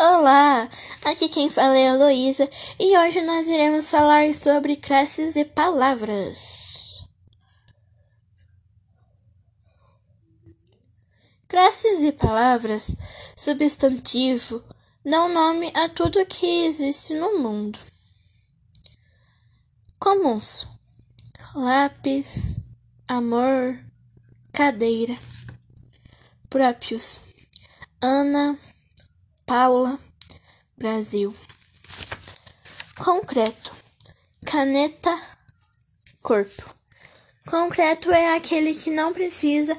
Olá, aqui quem fala é a Heloísa e hoje nós iremos falar sobre classes e palavras. Classes e palavras, substantivo, dão nome a tudo que existe no mundo. Comuns: lápis, amor, cadeira. Próprios: Ana Paula, Brasil. Concreto, caneta, corpo. Concreto é aquele que não precisa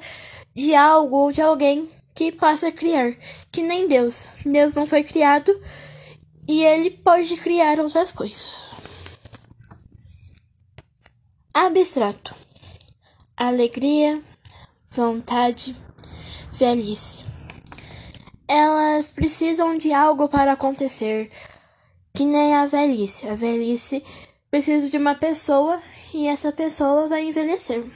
de algo ou de alguém que possa criar, que nem Deus. Deus não foi criado e ele pode criar outras coisas. Abstrato, alegria, vontade, velhice. Elas precisam de algo para acontecer, que nem a velhice. A velhice precisa de uma pessoa e essa pessoa vai envelhecer.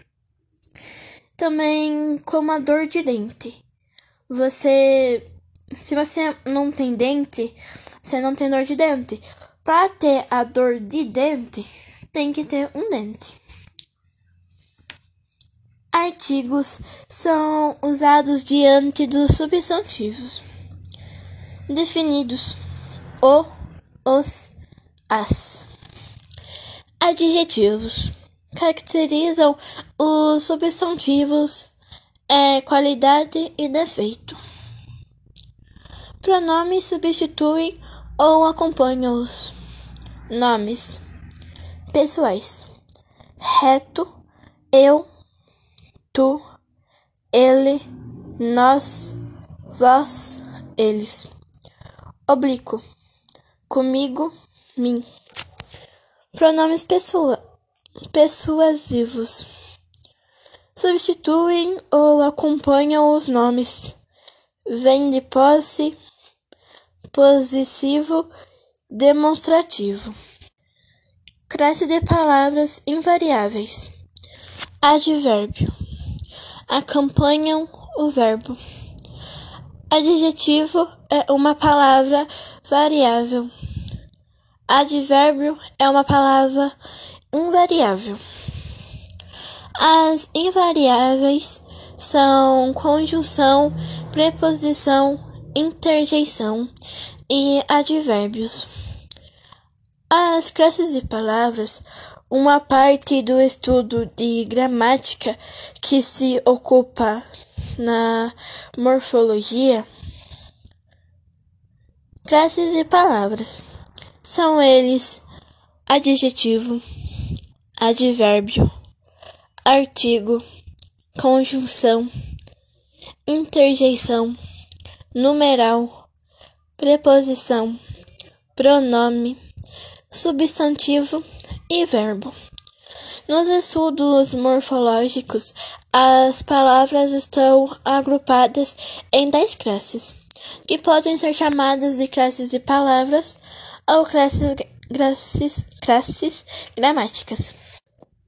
Também como a dor de dente. Você, se você não tem dente, você não tem dor de dente. Para ter a dor de dente, tem que ter um dente. Artigos são usados diante dos substantivos definidos: o, os, as. Adjetivos caracterizam os substantivos é qualidade e defeito. Pronomes substituem ou acompanham os nomes pessoais: reto, eu tu, ele, nós, vós, eles. Oblíquo. Comigo, mim. Pronomes pessoa, persuasivos. Substituem ou acompanham os nomes. Vem de posse, possessivo, demonstrativo. Cresce de palavras invariáveis. Advérbio acompanham o verbo. Adjetivo é uma palavra variável. Advérbio é uma palavra invariável. As invariáveis são conjunção, preposição, interjeição e advérbios. As classes de palavras uma parte do estudo de gramática que se ocupa na morfologia. Classes e palavras são eles adjetivo, advérbio, artigo, conjunção, interjeição, numeral, preposição, pronome, substantivo e verbo. Nos estudos morfológicos, as palavras estão agrupadas em dez classes, que podem ser chamadas de classes de palavras ou classes, classes, classes gramáticas.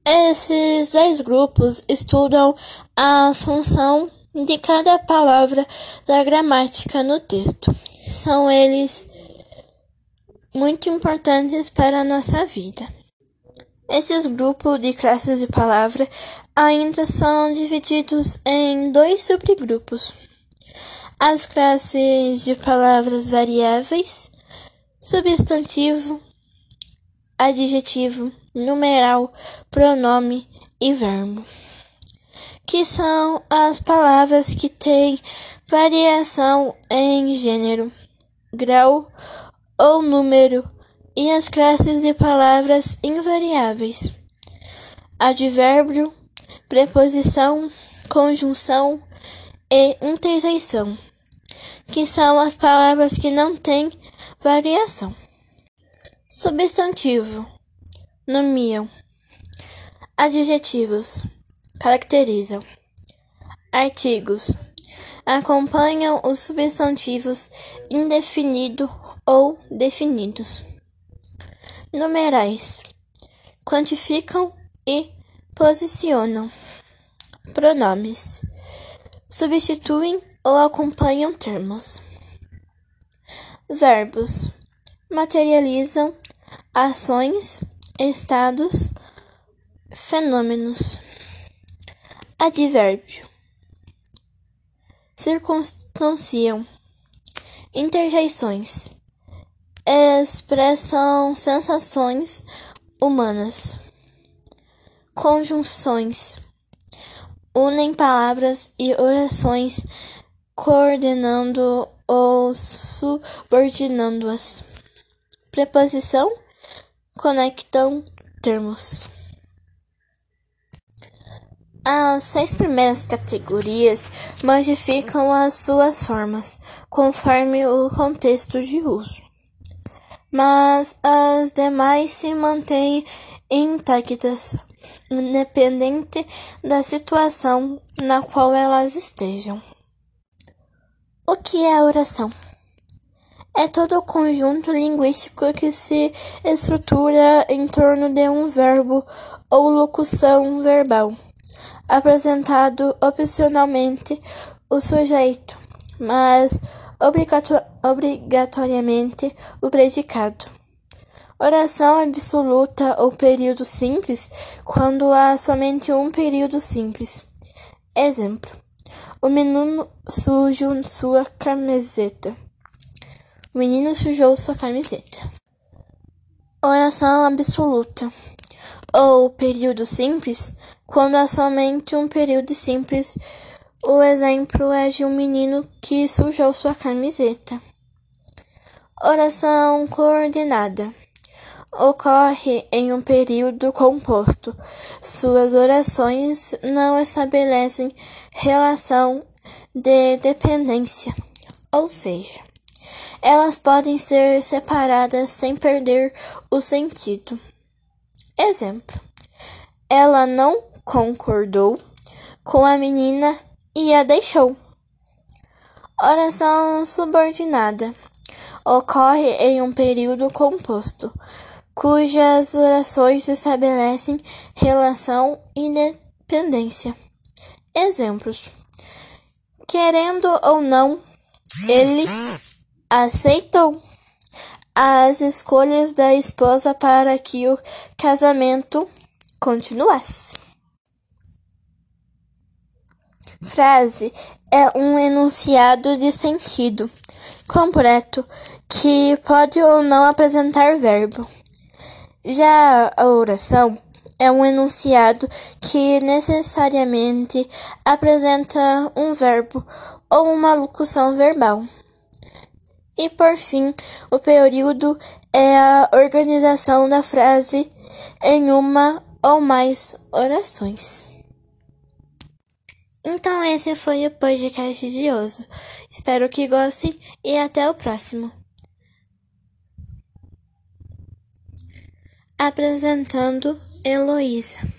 Esses dez grupos estudam a função de cada palavra da gramática no texto. São eles muito importantes para a nossa vida. Esses grupos de classes de palavra ainda são divididos em dois subgrupos: as classes de palavras variáveis, substantivo, adjetivo, numeral, pronome e verbo, que são as palavras que têm variação em gênero, grau ou número e as classes de palavras invariáveis: advérbio, preposição, conjunção e interjeição, que são as palavras que não têm variação. Substantivo: nomiam. Adjetivos: caracterizam. Artigos: acompanham os substantivos indefinido ou definidos numerais, quantificam e posicionam. Pronomes substituem ou acompanham termos. Verbos materializam ações, estados, fenômenos. Advérbio circunstanciam interjeições expressam sensações humanas conjunções unem palavras e orações coordenando ou subordinando-as. Preposição conectam termos. As seis primeiras categorias modificam as suas formas conforme o contexto de uso, mas as demais se mantêm intactas, independente da situação na qual elas estejam. O que é oração? É todo o conjunto linguístico que se estrutura em torno de um verbo ou locução verbal, apresentado opcionalmente o sujeito, mas obrigatoriamente o predicado. Oração absoluta ou período simples quando há somente um período simples. Exemplo o menino sujou sua camiseta. O menino sujou sua camiseta. Oração absoluta. Ou período simples, quando há somente um período simples. O exemplo é de um menino que sujou sua camiseta. Oração coordenada ocorre em um período composto. Suas orações não estabelecem relação de dependência, ou seja, elas podem ser separadas sem perder o sentido. Exemplo: ela não concordou com a menina e a deixou. Oração subordinada ocorre em um período composto cujas orações estabelecem relação e dependência. Exemplos: querendo ou não, ele aceitou as escolhas da esposa para que o casamento continuasse. Frase é um enunciado de sentido completo que pode ou não apresentar verbo. Já a oração é um enunciado que necessariamente apresenta um verbo ou uma locução verbal. E por fim, o período é a organização da frase em uma ou mais orações. Então esse foi o podcast de hoje. Espero que gostem e até o próximo. Apresentando Heloísa.